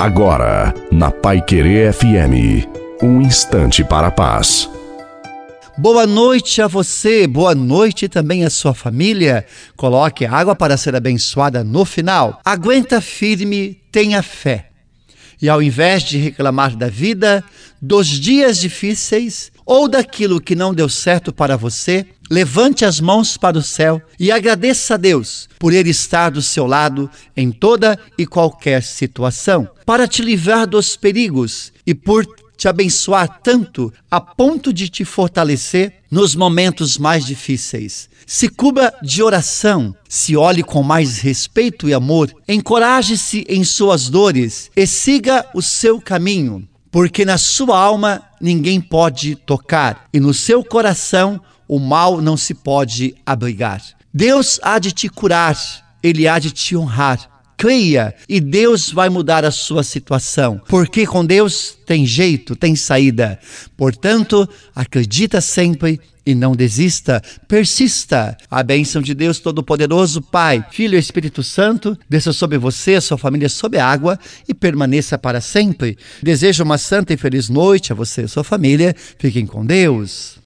Agora, na Pai Querer FM, um instante para a paz. Boa noite a você, boa noite também à sua família. Coloque água para ser abençoada no final. Aguenta firme, tenha fé. E ao invés de reclamar da vida, dos dias difíceis ou daquilo que não deu certo para você, levante as mãos para o céu e agradeça a Deus por Ele estar do seu lado em toda e qualquer situação, para te livrar dos perigos e por te abençoar tanto a ponto de te fortalecer nos momentos mais difíceis. Se cubra de oração, se olhe com mais respeito e amor, encoraje-se em suas dores e siga o seu caminho, porque na sua alma ninguém pode tocar e no seu coração o mal não se pode abrigar. Deus há de te curar, ele há de te honrar creia e Deus vai mudar a sua situação, porque com Deus tem jeito, tem saída. Portanto, acredita sempre e não desista, persista. A bênção de Deus Todo-Poderoso, Pai, Filho e Espírito Santo, desça sobre você, sua família, sob a água e permaneça para sempre. Desejo uma santa e feliz noite a você e sua família. Fiquem com Deus.